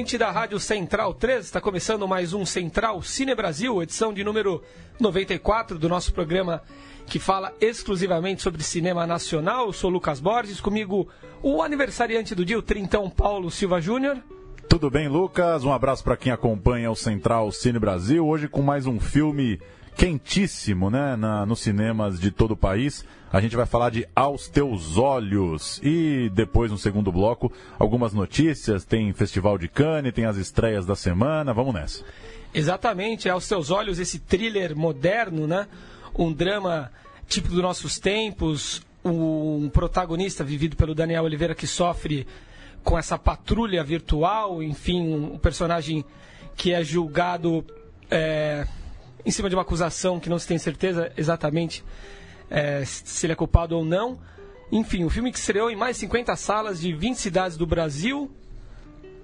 Ouvinte da Rádio Central 3, está começando mais um Central Cine Brasil, edição de número 94 do nosso programa que fala exclusivamente sobre cinema nacional. Eu sou Lucas Borges, comigo o aniversariante do dia, o Trintão Paulo Silva Júnior. Tudo bem, Lucas? Um abraço para quem acompanha o Central Cine Brasil. Hoje com mais um filme quentíssimo, né, na, nos cinemas de todo o país. A gente vai falar de Aos Teus Olhos. E depois, no segundo bloco, algumas notícias. Tem Festival de Cannes, tem as estreias da semana. Vamos nessa. Exatamente, Aos Teus Olhos, esse thriller moderno, né? Um drama típico dos nossos tempos. Um protagonista vivido pelo Daniel Oliveira que sofre com essa patrulha virtual. Enfim, um personagem que é julgado é, em cima de uma acusação que não se tem certeza exatamente é, se ele é culpado ou não. Enfim, o filme que estreou em mais 50 salas de 20 cidades do Brasil,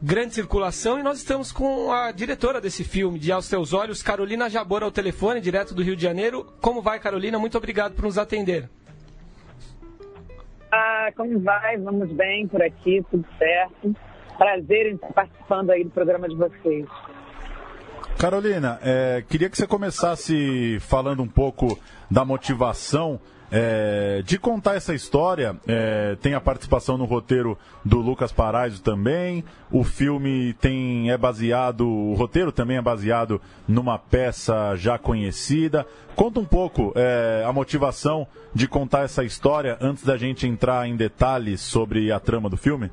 grande circulação, e nós estamos com a diretora desse filme, de Aos Teus Olhos, Carolina Jabor, ao telefone, direto do Rio de Janeiro. Como vai, Carolina? Muito obrigado por nos atender. Ah, como vai? Vamos bem por aqui, tudo certo. Prazer em estar participando aí do programa de vocês. Carolina, é, queria que você começasse falando um pouco da motivação é, de contar essa história. É, tem a participação no roteiro do Lucas Paraiso também. O filme tem é baseado, o roteiro também é baseado numa peça já conhecida. Conta um pouco é, a motivação de contar essa história antes da gente entrar em detalhes sobre a trama do filme.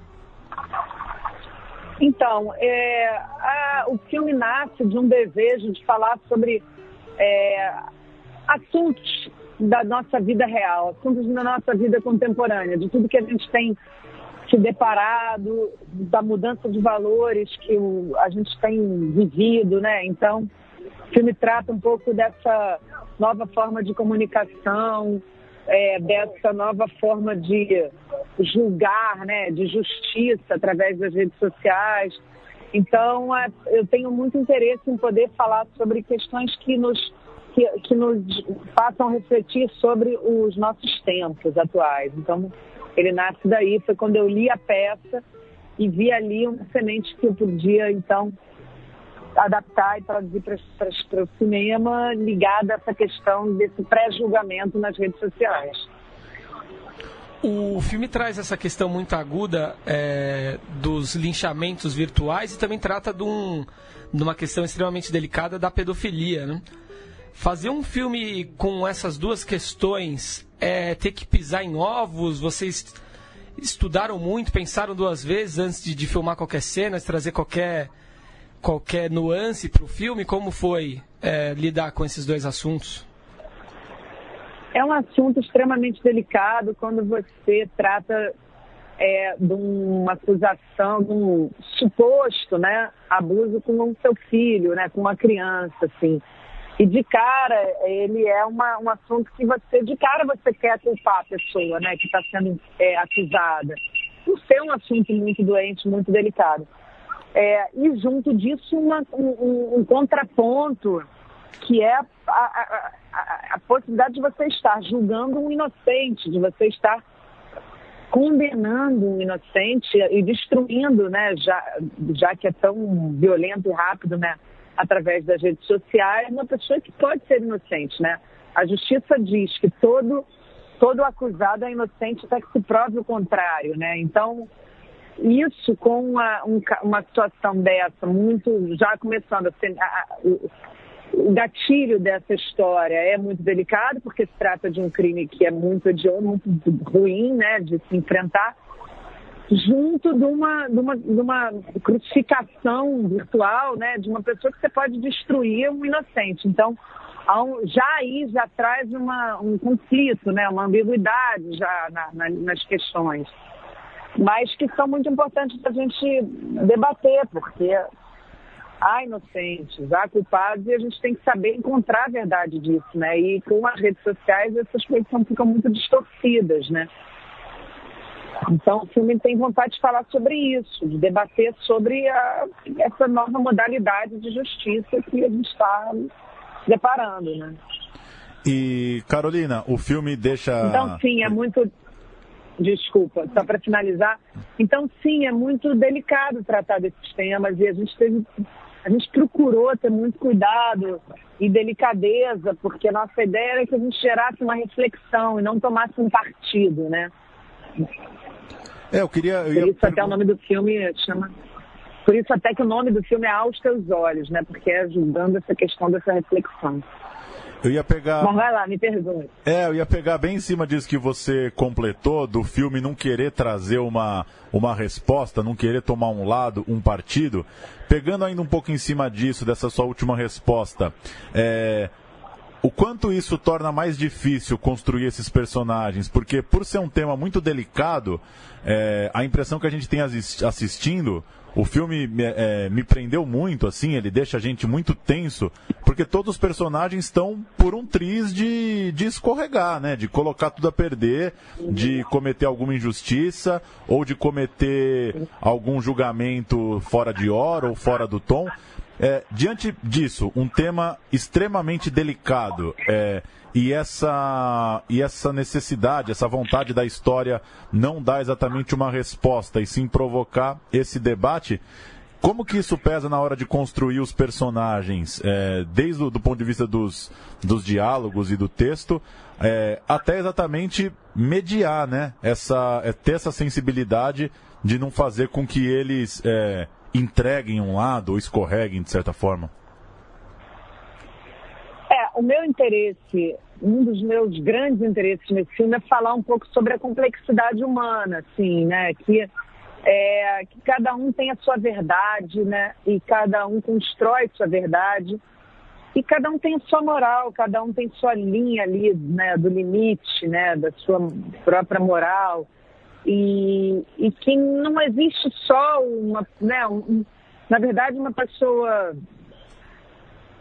Então, é, a, o filme nasce de um desejo de falar sobre é, assuntos da nossa vida real, assuntos da nossa vida contemporânea, de tudo que a gente tem se deparado, da mudança de valores que o, a gente tem vivido, né? Então, o filme trata um pouco dessa nova forma de comunicação, é, dessa nova forma de julgar, né, de justiça através das redes sociais. Então, é, eu tenho muito interesse em poder falar sobre questões que nos, que, que nos façam refletir sobre os nossos tempos atuais. Então, ele nasce daí. Foi quando eu li a peça e vi ali uma semente que eu podia, então, adaptar e traduzir para o cinema ligada a essa questão desse pré-julgamento nas redes sociais. O filme traz essa questão muito aguda é, dos linchamentos virtuais e também trata de, um, de, uma questão extremamente delicada da pedofilia. Né? Fazer um filme com essas duas questões é ter que pisar em ovos? Vocês estudaram muito, pensaram duas vezes antes de, de filmar qualquer cena, de trazer qualquer, qualquer nuance para o filme? Como foi é, lidar com esses dois assuntos? É um assunto extremamente delicado quando você trata é, de uma acusação, de um suposto né, abuso com o seu filho, né, com uma criança, assim. E de cara, ele é uma, um assunto que você, de cara, você quer culpar a pessoa né, que está sendo é, acusada. Por ser um assunto muito doente, muito delicado. É, e junto disso, uma, um, um, contraponto que é a, a, a, a, possibilidade de você estar julgando um inocente, de você estar condenando um inocente e destruindo, né, já, já que é tão violento e rápido, né, através das redes sociais, uma pessoa que pode ser inocente, né? A justiça diz que todo todo acusado é inocente até que se prove o contrário, né? Então, isso com uma, um, uma situação dessa, muito já começando a ser, a, o, o gatilho dessa história é muito delicado, porque se trata de um crime que é muito hediondo, muito ruim, né, de se enfrentar, junto de uma, de uma, de uma crucificação virtual, né, de uma pessoa que você pode destruir um inocente. Então, já aí já traz uma, um conflito, né, uma ambiguidade já na, na, nas questões, mas que são muito importantes para a gente debater, porque há inocentes, há culpados e a gente tem que saber encontrar a verdade disso, né? E com as redes sociais essas coisas ficam muito distorcidas, né? Então o filme tem vontade de falar sobre isso, de debater sobre a, essa nova modalidade de justiça que a gente está deparando, né? E Carolina, o filme deixa. Então sim, é muito Desculpa, só para finalizar. Então, sim, é muito delicado tratar desses temas e a gente teve, a gente procurou ter muito cuidado e delicadeza, porque a nossa ideia era que a gente gerasse uma reflexão e não tomasse um partido, né? É, eu queria. Eu Por isso perguntar... até o nome do filme chama. Por isso até que o nome do filme é Aos Teus Olhos, né? Porque é ajudando essa questão dessa reflexão. Eu ia pegar. Mas vai lá, me pergunte. É, eu ia pegar bem em cima disso que você completou, do filme não querer trazer uma, uma resposta, não querer tomar um lado, um partido. Pegando ainda um pouco em cima disso, dessa sua última resposta. É, o quanto isso torna mais difícil construir esses personagens, porque por ser um tema muito delicado, é, a impressão que a gente tem assistindo, o filme é, me prendeu muito, assim, ele deixa a gente muito tenso, porque todos os personagens estão por um triz de, de escorregar, né? De colocar tudo a perder, de cometer alguma injustiça, ou de cometer algum julgamento fora de hora ou fora do tom. É, diante disso, um tema extremamente delicado, é, e essa, e essa necessidade, essa vontade da história não dá exatamente uma resposta e sim provocar esse debate. Como que isso pesa na hora de construir os personagens, é, desde o do ponto de vista dos, dos diálogos e do texto, é, até exatamente mediar, né? Essa, é, ter essa sensibilidade de não fazer com que eles é, entreguem um lado ou escorreguem de certa forma o meu interesse, um dos meus grandes interesses nesse filme é falar um pouco sobre a complexidade humana, assim, né? Que, é, que cada um tem a sua verdade, né? E cada um constrói sua verdade. E cada um tem a sua moral, cada um tem sua linha ali, né? Do limite, né? Da sua própria moral. E, e que não existe só uma, né? Um, na verdade, uma pessoa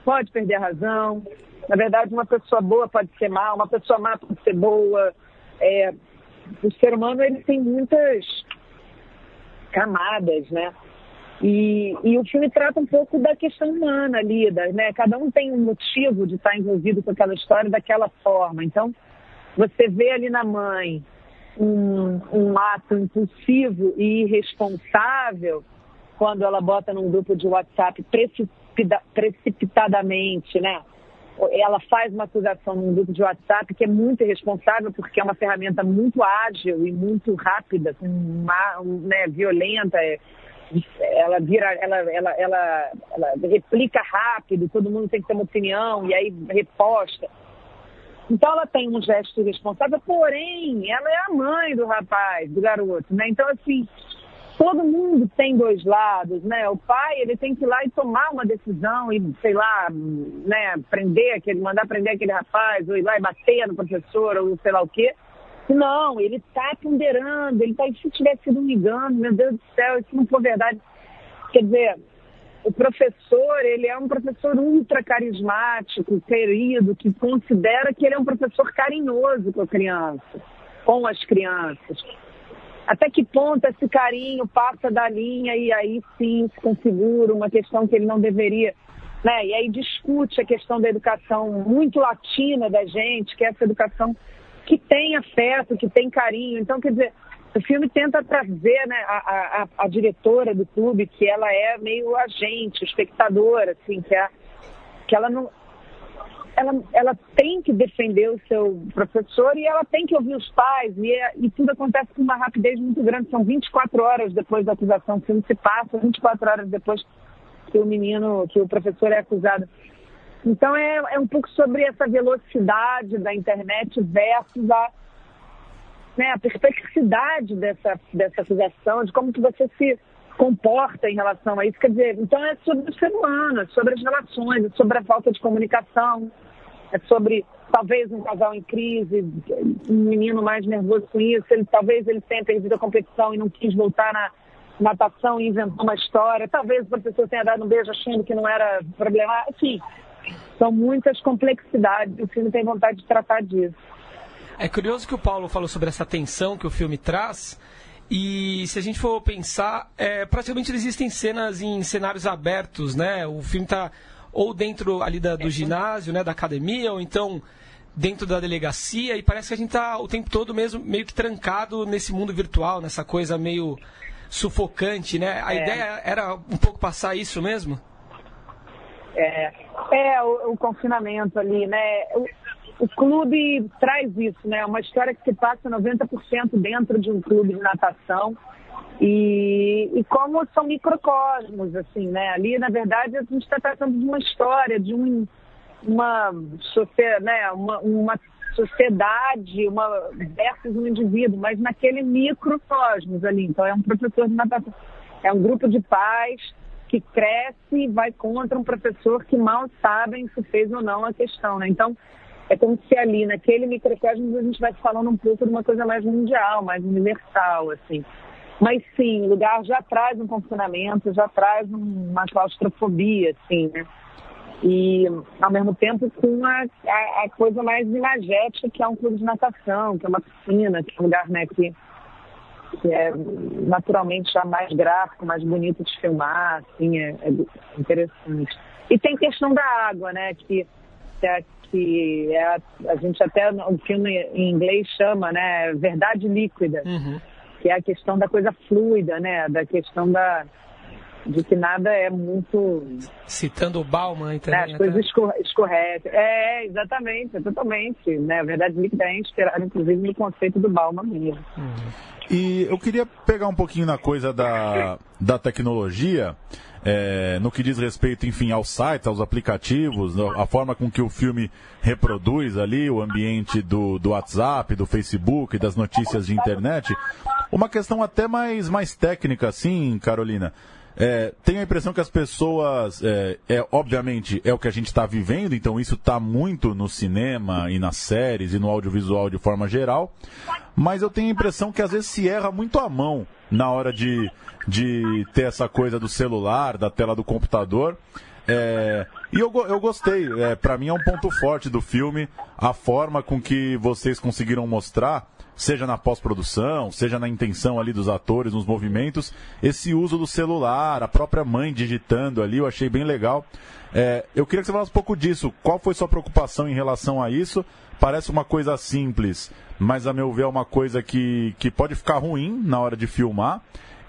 pode perder a razão, na verdade, uma pessoa boa pode ser má, uma pessoa má pode ser boa. É, o ser humano ele tem muitas camadas, né? E, e, o filme trata um pouco da questão humana ali, né? Cada um tem um motivo de estar envolvido com aquela história daquela forma. Então, você vê ali na mãe um, um ato impulsivo e irresponsável quando ela bota num grupo de WhatsApp precipitadamente, né? ela faz uma acusação num grupo de WhatsApp que é muito irresponsável porque é uma ferramenta muito ágil e muito rápida, né, violenta, é, ela vira, ela, ela, ela, ela replica rápido, todo mundo tem que ter uma opinião e aí reposta. Então ela tem um gesto irresponsável, porém ela é a mãe do rapaz, do garoto, né? Então assim, todo mundo tem dois lados, né? O pai, ele tem que ir lá e tomar uma decisão e, sei lá, né, prender aquele, mandar prender aquele rapaz, ou ir lá e bater no professor, ou sei lá o quê. Não, ele está ponderando, ele está, se tivesse sido um engano, meu Deus do céu, isso não for verdade. Quer dizer, o professor, ele é um professor ultra carismático, querido, que considera que ele é um professor carinhoso com a criança, com as crianças até que ponto esse carinho passa da linha e aí sim se configura uma questão que ele não deveria. Né? E aí discute a questão da educação muito latina da gente, que é essa educação que tem afeto, que tem carinho. Então, quer dizer, o filme tenta trazer né, a, a, a diretora do clube, que ela é meio agente, espectadora, assim, que, é, que ela não, ela, ela tem que defender o seu professor e ela tem que ouvir os pais, e, é, e tudo acontece com uma rapidez muito grande. São 24 horas depois da acusação, o filme se passa 24 horas depois que o menino, que o professor é acusado. Então é, é um pouco sobre essa velocidade da internet versus a, né, a perplexidade dessa, dessa acusação, de como que você se comporta em relação a isso. Quer dizer, então é sobre o ser humano, é sobre as relações, é sobre a falta de comunicação, é sobre talvez um casal em crise, um menino mais nervoso com isso, ele, talvez ele tenha perdido a competição e não quis voltar na, natação e inventou uma história. Talvez o professor tenha dado um beijo achando que não era problema. Enfim, são muitas complexidades. O filme tem vontade de tratar disso. É curioso que o Paulo falou sobre essa tensão que o filme traz. E se a gente for pensar, é, praticamente existem cenas em cenários abertos, né? O filme está ou dentro ali da, do ginásio, né, da academia, ou então dentro da delegacia, e parece que a gente está o tempo todo mesmo meio que trancado nesse mundo virtual, nessa coisa meio sufocante, né? A é. ideia era um pouco passar isso mesmo? É, é o, o confinamento ali, né? O, clube traz isso, né? Uma história que se passa 90% dentro de um clube de natação. E, e como são microcosmos, assim, né? Ali, na verdade, a gente está tratando de uma história, de um, uma, né? uma, uma sociedade uma, versus um indivíduo, mas naquele microcosmos ali. Então, é um professor de natação, é um grupo de pais que cresce e vai contra um professor que mal sabem se fez ou não a questão, né? Então, é como se ali, naquele microcosmos, a gente vai falando um pouco de uma coisa mais mundial, mais universal, assim. Mas sim, o lugar já traz um confinamento, já traz uma claustrofobia, assim, né? E, ao mesmo tempo, com a, a, a, coisa mais imagética, que é um clube de natação, que é uma piscina, que é um lugar né, que, que é naturalmente já mais gráfico, mais bonito de filmar, assim, é, é interessante. E tem questão da água, né, que, que, é, que é, a gente até, o filme em inglês chama, né, verdade líquida, uhum. que é a questão da coisa fluida, né, da questão da de que nada é muito. Citando o Bauman também. Né, as coisas escorregam. É, exatamente, totalmente. Né? A verdade líquida é inspirada, inclusive, no conceito do Bauman mesmo. Uhum. E eu queria pegar um pouquinho na coisa da, da tecnologia. É, no que diz respeito, enfim, aos sites, aos aplicativos, a forma com que o filme reproduz ali o ambiente do, do WhatsApp, do Facebook, das notícias de internet. Uma questão até mais, mais técnica, assim, Carolina. É, tenho a impressão que as pessoas, é, é obviamente, é o que a gente está vivendo, então isso está muito no cinema e nas séries e no audiovisual de forma geral, mas eu tenho a impressão que às vezes se erra muito à mão na hora de, de ter essa coisa do celular, da tela do computador. É, e eu, eu gostei, é, para mim é um ponto forte do filme, a forma com que vocês conseguiram mostrar seja na pós-produção, seja na intenção ali dos atores, nos movimentos, esse uso do celular, a própria mãe digitando ali, eu achei bem legal. É, eu queria que você falasse um pouco disso. Qual foi sua preocupação em relação a isso? Parece uma coisa simples, mas a meu ver é uma coisa que, que pode ficar ruim na hora de filmar.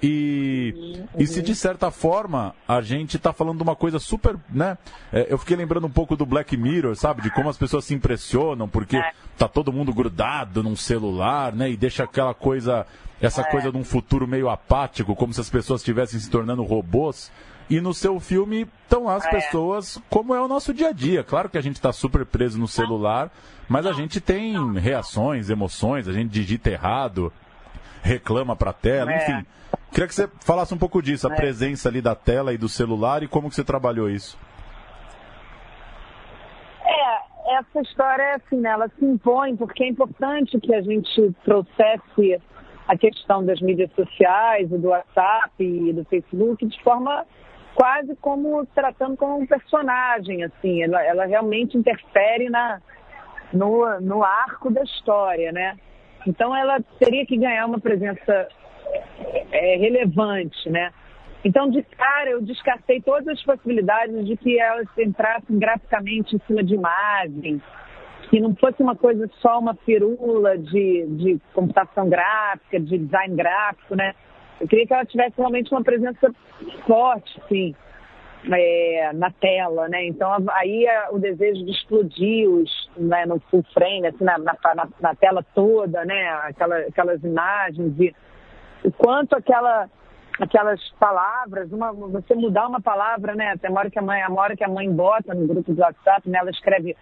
E, uhum. e se de certa forma a gente está falando de uma coisa super, né? É, eu fiquei lembrando um pouco do Black Mirror, sabe? De como as pessoas se impressionam porque é. tá todo mundo grudado num celular, né? E deixa aquela coisa, essa é. coisa de um futuro meio apático, como se as pessoas estivessem se tornando robôs. E no seu filme estão as é. pessoas como é o nosso dia a dia. Claro que a gente está super preso no celular, mas a gente tem reações, emoções, a gente digita errado, reclama para a tela, é. enfim. Queria que você falasse um pouco disso, a é. presença ali da tela e do celular e como que você trabalhou isso. É, essa história, assim, né, ela se impõe porque é importante que a gente trouxesse a questão das mídias sociais, do WhatsApp e do Facebook de forma quase como tratando como um personagem, assim, ela, ela realmente interfere na, no, no arco da história, né? Então ela teria que ganhar uma presença é, relevante, né? Então, de cara, eu descartei todas as possibilidades de que elas entrassem graficamente em cima de imagem, que não fosse uma coisa só uma firula de, de computação gráfica, de design gráfico, né? Eu queria que ela tivesse realmente uma presença forte, sim, é, na tela, né? Então, aí é o desejo de explodir os, né, no full frame, assim, na, na, na tela toda, né? Aquela, aquelas imagens e o quanto aquela, aquelas palavras, uma, você mudar uma palavra, né? Tem uma hora que a mãe, a hora que a mãe bota no grupo do WhatsApp, né? Ela escreve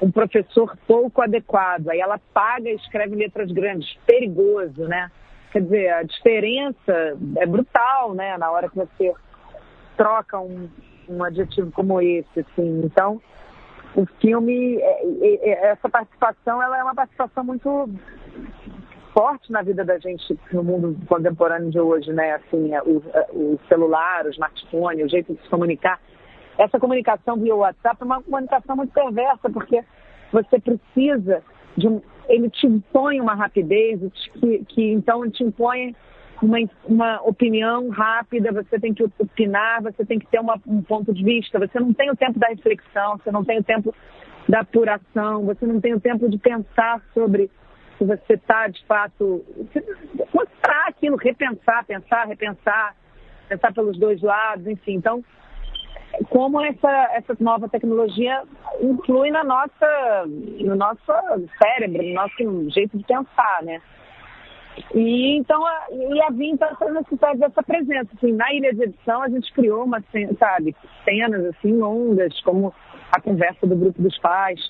um professor pouco adequado, aí ela paga e escreve letras grandes, perigoso, né? Quer dizer, a diferença é brutal, né? Na hora que você troca um, um adjetivo como esse, assim. Então, o filme, é, é, é, essa participação, ela é uma participação muito forte na vida da gente no mundo contemporâneo de hoje, né? Assim, é, o, é, o celular, o smartphone, o jeito de se comunicar. Essa comunicação via WhatsApp é uma comunicação muito perversa, porque você precisa de um, ele te impõe uma rapidez que, que então te impõe uma, uma opinião rápida, você tem que opinar, você tem que ter uma, um ponto de vista, você não tem o tempo da reflexão, você não tem o tempo da apuração, você não tem o tempo de pensar sobre se você está de fato. mostrar aquilo, repensar, pensar, repensar, pensar pelos dois lados, enfim. Então, como essa, essa nova tecnologia influi na nossa, no nosso cérebro, no nosso jeito de pensar, né? E então a, e havia então essa necessidade dessa presença. Assim, na ilha de edição a gente criou uma, sabe, cenas assim longas, como a conversa do grupo dos pais.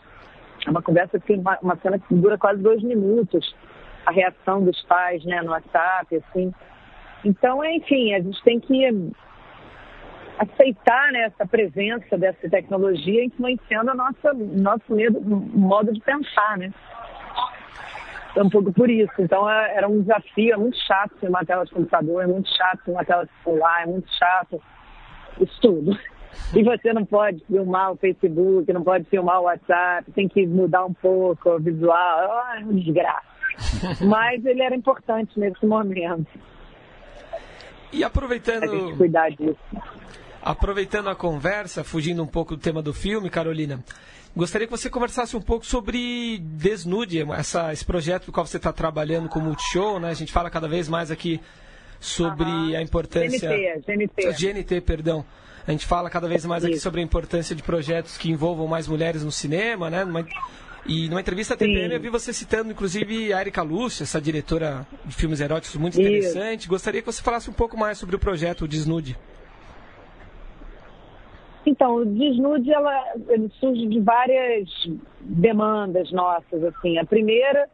É uma conversa que uma, uma cena que dura quase dois minutos, a reação dos pais, né, no WhatsApp, assim. Então, enfim, a gente tem que aceitar né, essa presença dessa tecnologia influenciando nossa nosso medo, modo de pensar, né? É um pouco por isso. Então é, era um desafio, é muito chato uma tela de computador, é muito chato uma tela de celular, é muito chato isso tudo. E você não pode filmar o Facebook, não pode filmar o WhatsApp, tem que mudar um pouco o visual, é uma desgraça. Mas ele era importante nesse momento. E aproveitando. A gente cuidar disso. Aproveitando a conversa, fugindo um pouco do tema do filme, Carolina, gostaria que você conversasse um pouco sobre Desnude, essa, esse projeto do qual você está trabalhando com o Multishow, né? A gente fala cada vez mais aqui sobre a importância... GNT, GNT. GNT, perdão. A gente fala cada vez mais aqui sobre a importância de projetos que envolvam mais mulheres no cinema, né? E numa entrevista à TPM Sim. eu vi você citando, inclusive, a Erika Lúcia, essa diretora de filmes eróticos muito interessante. Isso. Gostaria que você falasse um pouco mais sobre o projeto Desnude. Então, o Desnude ela, ele surge de várias demandas nossas. assim. A primeira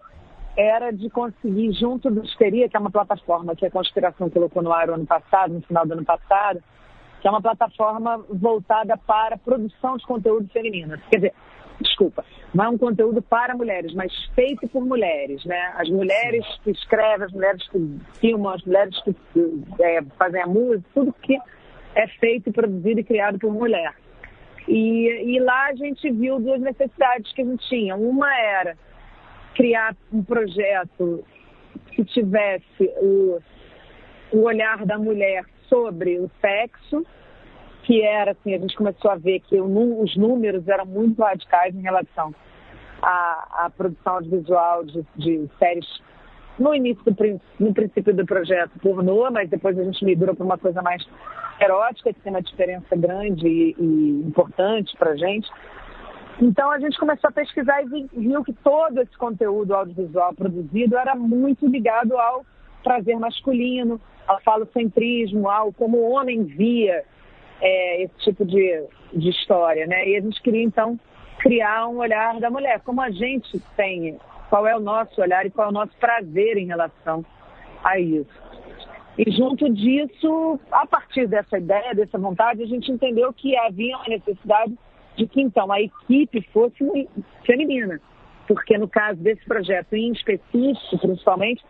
era de conseguir, junto do Histeria, que é uma plataforma que a Conspiração colocou no ar no ano passado, no final do ano passado, que é uma plataforma voltada para produção de conteúdo feminino. Quer dizer, desculpa, não é um conteúdo para mulheres, mas feito por mulheres, né? As mulheres que escrevem, as mulheres que filmam, as mulheres que é, fazem a música, tudo que é feito, produzido e criado por mulher. E, e lá a gente viu duas necessidades que a gente tinha. Uma era criar um projeto que tivesse o, o olhar da mulher sobre o sexo, que era assim, a gente começou a ver que o, os números eram muito radicais em relação à, à produção audiovisual de, de séries no início, do, no princípio do projeto pornô, mas depois a gente migrou para uma coisa mais erótica, que tem uma diferença grande e, e importante para a gente. Então a gente começou a pesquisar e viu que todo esse conteúdo audiovisual produzido era muito ligado ao prazer masculino, ao falocentrismo, ao como o homem via é, esse tipo de, de história, né? E a gente queria então criar um olhar da mulher, como a gente tem, qual é o nosso olhar e qual é o nosso prazer em relação a isso. E junto disso, a partir dessa ideia, dessa vontade, a gente entendeu que havia uma necessidade de que então a equipe fosse feminina. Porque no caso desse projeto em específico, principalmente,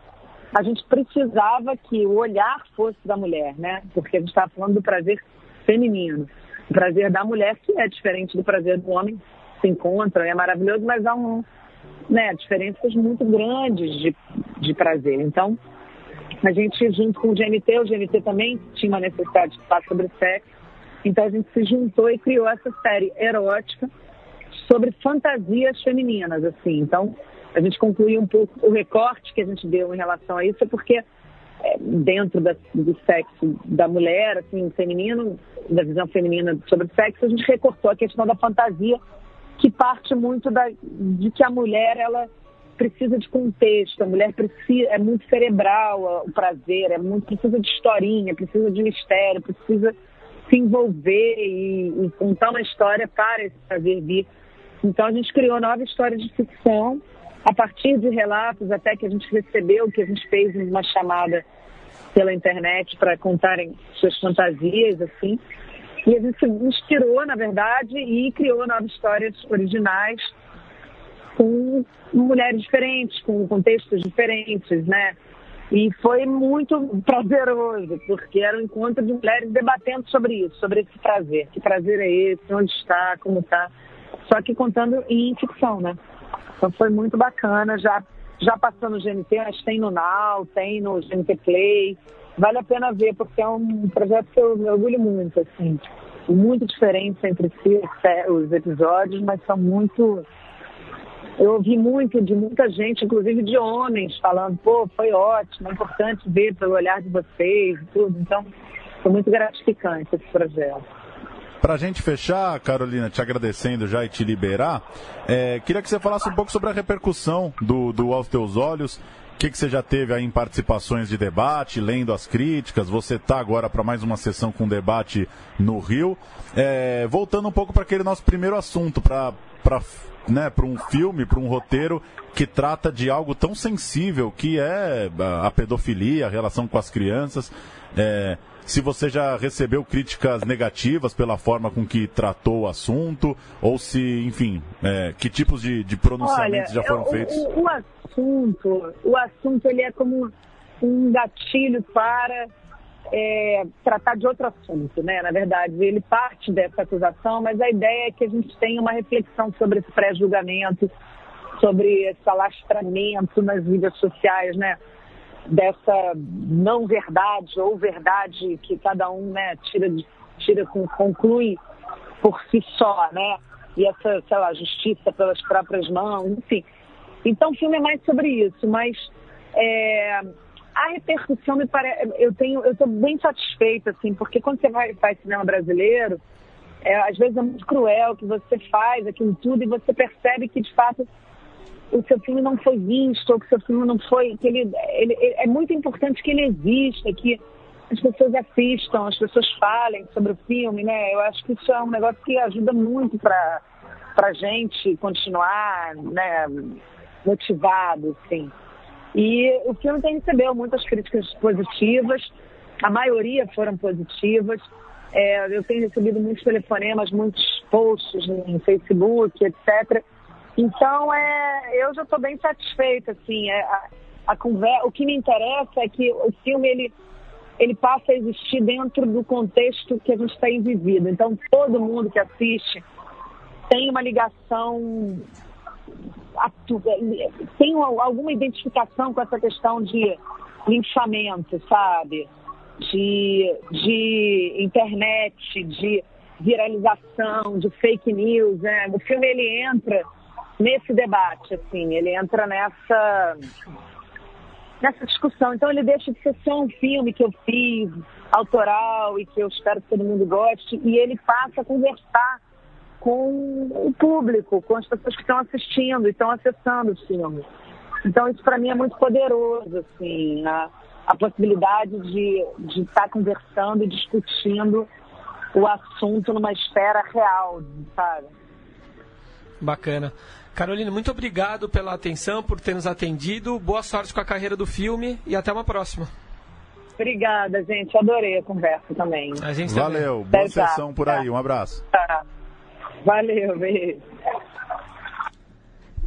a gente precisava que o olhar fosse da mulher, né? Porque a gente estava falando do prazer feminino. O prazer da mulher, que é diferente do prazer do homem, se encontra, é maravilhoso, mas há um, né, diferenças muito grandes de, de prazer. Então, a gente, junto com o GNT, o GNT também tinha uma necessidade de falar sobre sexo, então a gente se juntou e criou essa série erótica sobre fantasias femininas, assim. Então, a gente concluiu um pouco o recorte que a gente deu em relação a isso, porque é, dentro da, do sexo da mulher, assim, feminino, da visão feminina sobre sexo, a gente recortou a questão da fantasia, que parte muito da, de que a mulher, ela precisa de contexto, a mulher precisa, é muito cerebral o prazer, é muito, precisa de historinha, precisa de mistério, precisa se envolver e, e contar uma história para esse prazer vir. Então a gente criou nova história de ficção a partir de relatos até que a gente recebeu, que a gente fez uma chamada pela internet para contarem suas fantasias, assim. E a gente se inspirou, na verdade, e criou novas histórias originais com mulheres diferentes, com contextos diferentes, né? E foi muito prazeroso, porque era um encontro de mulheres debatendo sobre isso, sobre esse prazer. Que prazer é esse? Onde está? Como está? Só que contando em ficção, né? Então foi muito bacana. Já, já passou no GNT, mas tem no Now, tem no GNT Play. Vale a pena ver, porque é um projeto que eu me orgulho muito, assim. Muito diferentes entre si os episódios, mas são muito eu ouvi muito de muita gente, inclusive de homens, falando, pô, foi ótimo, é importante ver pelo olhar de vocês e tudo. Então, foi muito gratificante esse projeto. Para a gente fechar, Carolina, te agradecendo já e te liberar, é, queria que você falasse um pouco sobre a repercussão do, do Aos Teus Olhos. O que, que você já teve aí em participações de debate, lendo as críticas? Você está agora para mais uma sessão com debate no Rio. É, voltando um pouco para aquele nosso primeiro assunto, para né, para um filme, para um roteiro que trata de algo tão sensível que é a pedofilia, a relação com as crianças. É, se você já recebeu críticas negativas pela forma com que tratou o assunto, ou se, enfim, é, que tipos de, de pronunciamentos Olha, já foram o, feitos? O, o, assunto, o assunto ele é como um gatilho para é, tratar de outro assunto, né? Na verdade, ele parte dessa acusação, mas a ideia é que a gente tenha uma reflexão sobre esse pré-julgamento, sobre esse alastramento nas mídias sociais, né? Dessa não verdade ou verdade que cada um, né, tira, tira conclui por si só, né? E essa, sei lá, justiça pelas próprias mãos, enfim. Então, o filme é mais sobre isso, mas é, a repercussão me parece. Eu tenho, eu estou bem satisfeita, assim, porque quando você vai faz cinema brasileiro, é, às vezes é muito cruel que você faz aquilo tudo e você percebe que de fato o seu filme não foi visto, ou que o seu filme não foi. que ele, ele, é muito importante que ele exista, que as pessoas assistam, as pessoas falem sobre o filme, né? Eu acho que isso é um negócio que ajuda muito para a gente continuar, né, motivado, assim. E o filme tem recebeu muitas críticas positivas, a maioria foram positivas. É, eu tenho recebido muitos telefonemas, muitos posts no Facebook, etc. Então, é, eu já estou bem satisfeita, assim. É, a, a conversa, o que me interessa é que o filme ele, ele passa a existir dentro do contexto que a gente tem vivido. Então, todo mundo que assiste tem uma ligação tem alguma identificação com essa questão de linchamento, sabe? De, de internet, de viralização, de fake news, né? O filme ele entra nesse debate, assim, ele entra nessa nessa discussão. Então ele deixa de ser só um filme que eu fiz, autoral e que eu espero que todo mundo goste, e ele passa a conversar com o público, com as pessoas que estão assistindo e estão acessando os filmes. Então isso para mim é muito poderoso, assim, a, a possibilidade de, de estar tá conversando e discutindo o assunto numa esfera real, sabe? Bacana. Carolina, muito obrigado pela atenção, por ter nos atendido. Boa sorte com a carreira do filme e até uma próxima. Obrigada, gente. Adorei a conversa também. A gente Valeu. Boa sessão por aí. Um abraço. Tá. Valeu, beijo.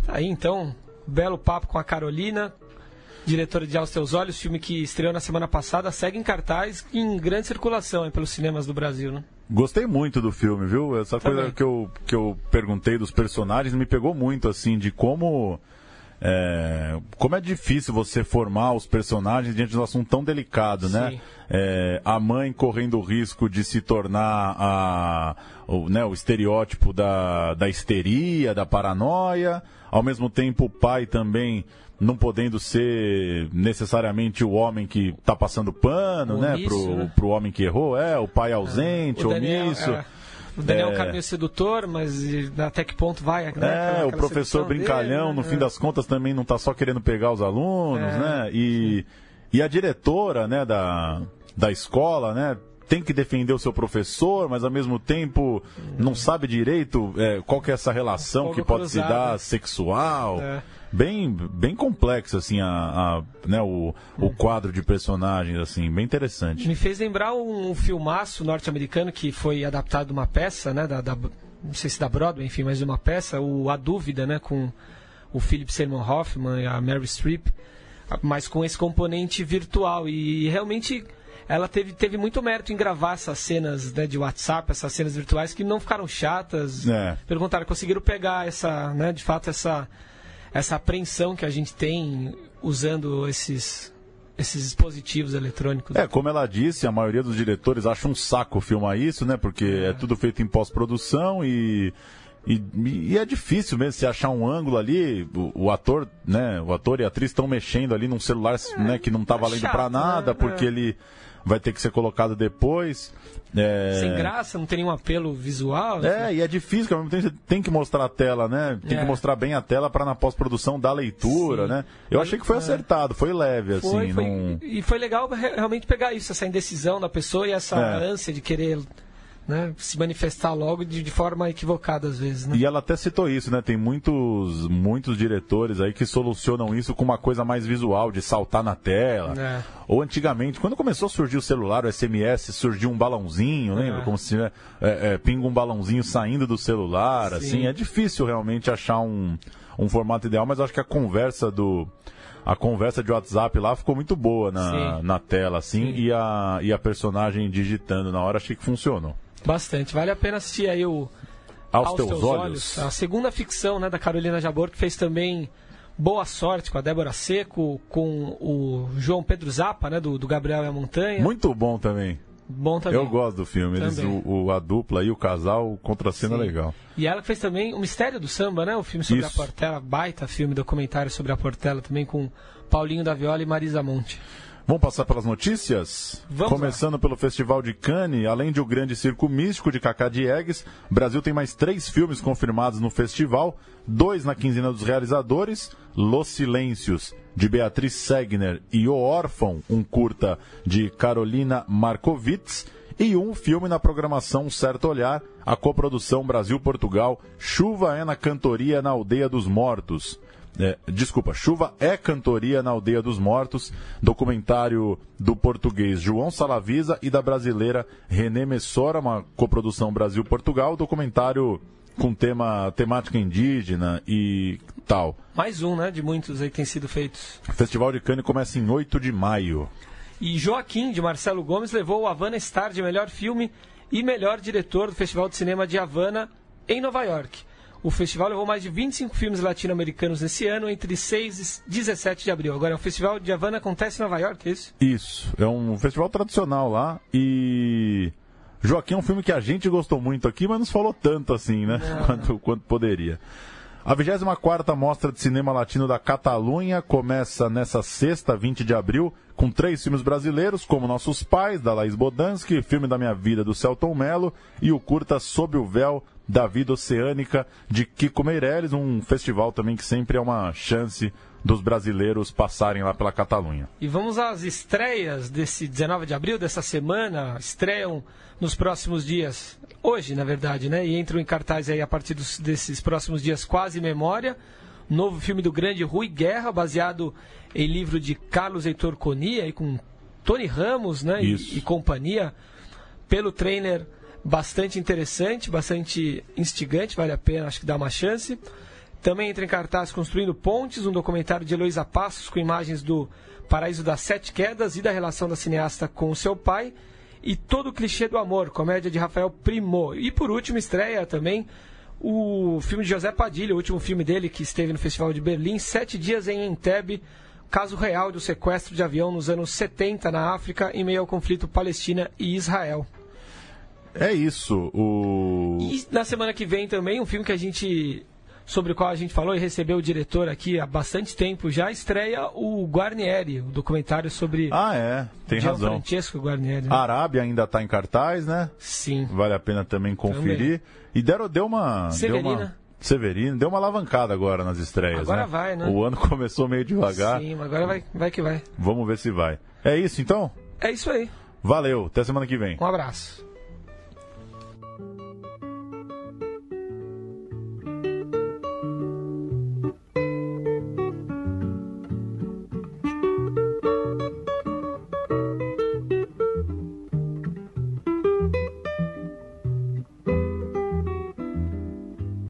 Aí então, belo papo com a Carolina, diretora de Aos Teus Olhos, filme que estreou na semana passada, segue em cartaz e em grande circulação pelos cinemas do Brasil, né? Gostei muito do filme, viu? Essa Também. coisa que eu, que eu perguntei dos personagens me pegou muito, assim, de como é, como é difícil você formar os personagens diante de um assunto tão delicado, né? É, a mãe correndo o risco de se tornar a, o, né, o estereótipo da, da histeria, da paranoia, ao mesmo tempo o pai também não podendo ser necessariamente o homem que está passando pano, né, pro, né? pro homem que errou, é, o pai ausente, é, o omisso. Daniel, é. O Daniel é um cara meio sedutor, mas até que ponto vai? Né? É, o professor brincalhão, dele, né? no fim das contas, também não está só querendo pegar os alunos, é, né? E, e a diretora, né, da, da escola, né? tem que defender o seu professor, mas ao mesmo tempo não sabe direito é, qual que é essa relação que pode cruzado. se dar sexual. É bem, bem complexo, assim, a, a né, o, o quadro de personagens, assim, bem interessante. Me fez lembrar um filmaço norte-americano que foi adaptado de uma peça, né, da, da, não sei se da Broadway, enfim, mas de uma peça, o A Dúvida, né, com o Philip Seymour Hoffman e a Mary Streep, mas com esse componente virtual. E realmente ela teve, teve muito mérito em gravar essas cenas né, de WhatsApp, essas cenas virtuais que não ficaram chatas. É. Pelo contrário, conseguiram pegar essa, né, de fato, essa, essa apreensão que a gente tem usando esses, esses dispositivos eletrônicos. É, como ela disse, a maioria dos diretores acha um saco filmar isso, né? Porque é, é tudo feito em pós-produção e, e, e, é difícil mesmo se achar um ângulo ali. O, o, ator, né? O ator e a atriz estão mexendo ali num celular, é, né? Que não está é valendo para nada, né? porque é. ele vai ter que ser colocado depois. É... Sem graça, não tem nenhum apelo visual. É, assim. e é difícil, ao mesmo tempo você tem que mostrar a tela, né? Tem é. que mostrar bem a tela para na pós-produção dar leitura, Sim. né? Eu achei que foi é. acertado, foi leve, foi, assim. Foi. E foi legal realmente pegar isso, essa indecisão da pessoa e essa é. ânsia de querer né, se manifestar logo de, de, forma equivocada às vezes. Né? E ela até citou isso, né? Tem muitos, muitos diretores aí que solucionam isso com uma coisa mais visual, de saltar na tela. É. Ou antigamente, quando começou a surgir o celular, o SMS, surgiu um balãozinho, lembra? É. Como se né, é, é, pinga um balãozinho saindo do celular, Sim. assim. É difícil realmente achar um, um formato ideal, mas acho que a conversa do a conversa de WhatsApp lá ficou muito boa na, na tela, assim, e a, e a personagem digitando na hora, achei que funcionou. Bastante. Vale a pena assistir aí o Aos, Aos Teus, teus olhos. olhos. A segunda ficção né, da Carolina Jabor, que fez também Boa Sorte com a Débora Seco, com o João Pedro Zappa, né, do, do Gabriel e a Montanha. Muito bom também. Bom também. Eu gosto do filme. Eles, o, o, a dupla e o casal, contra cena legal. E ela fez também O Mistério do Samba, né? O filme sobre Isso. a Portela, baita filme, documentário sobre a Portela, também com Paulinho da Viola e Marisa Monte. Vamos passar pelas notícias? Vamos Começando lá. pelo Festival de Cannes, além de O Grande Circo Místico de Cacá Diegues, o Brasil tem mais três filmes confirmados no festival, dois na quinzena dos realizadores, Los Silêncios, de Beatriz Segner, e O Órfão, um curta de Carolina Markovitz, e um filme na programação Certo Olhar, a coprodução Brasil-Portugal, Chuva é na Cantoria na Aldeia dos Mortos. É, desculpa, Chuva é Cantoria na Aldeia dos Mortos, documentário do português João Salavisa e da brasileira René Messora, uma coprodução Brasil-Portugal, documentário com tema temática indígena e tal. Mais um, né, de muitos aí que têm sido feitos. O Festival de Cannes começa em 8 de maio. E Joaquim, de Marcelo Gomes, levou o Havana Star de melhor filme e melhor diretor do Festival de Cinema de Havana, em Nova York. O festival levou mais de 25 filmes latino-americanos nesse ano, entre 6 e 17 de abril. Agora, o Festival de Havana acontece em Nova York, é isso? Isso. É um festival tradicional lá e. Joaquim é um filme que a gente gostou muito aqui, mas não falou tanto assim, né? Quanto, quanto poderia. A 24 Mostra de Cinema Latino da Catalunha começa nessa sexta, 20 de abril, com três filmes brasileiros, como Nossos Pais, da Laís Bodansky, Filme da Minha Vida, do Celton Mello, e o curta Sob o Véu, da Vida Oceânica, de Kiko Meirelles, um festival também que sempre é uma chance dos brasileiros passarem lá pela Catalunha. E vamos às estreias desse 19 de abril, dessa semana, estreiam nos próximos dias, hoje na verdade, né? E entram em cartaz aí a partir dos, desses próximos dias Quase Memória, novo filme do grande Rui Guerra, baseado em livro de Carlos Heitor Conia e com Tony Ramos, né? E, e, companhia, pelo trainer bastante interessante, bastante instigante, vale a pena, acho que dá uma chance. Também entra em cartaz Construindo Pontes, um documentário de Heloísa Passos com imagens do Paraíso das Sete Quedas e da relação da cineasta com o seu pai e Todo o Clichê do Amor, comédia de Rafael Primo. E por último, estreia também o filme de José Padilha, o último filme dele que esteve no Festival de Berlim, Sete Dias em Entebbe, caso real do sequestro de avião nos anos 70 na África, em meio ao conflito Palestina e Israel. É isso. O... E na semana que vem também, um filme que a gente sobre o qual a gente falou e recebeu o diretor aqui há bastante tempo, já estreia o Guarnieri, o documentário sobre. Ah, é, tem Gian razão. Francesco Guarnieri. Né? A Arábia ainda está em cartaz, né? Sim. Vale a pena também conferir. Também. E deram, deu uma. Severina. Deu uma... Severino, deu uma alavancada agora nas estreias. Agora né? vai, né? O ano começou meio devagar. Sim, agora vai, vai que vai. Vamos ver se vai. É isso então? É isso aí. Valeu, até semana que vem. Um abraço.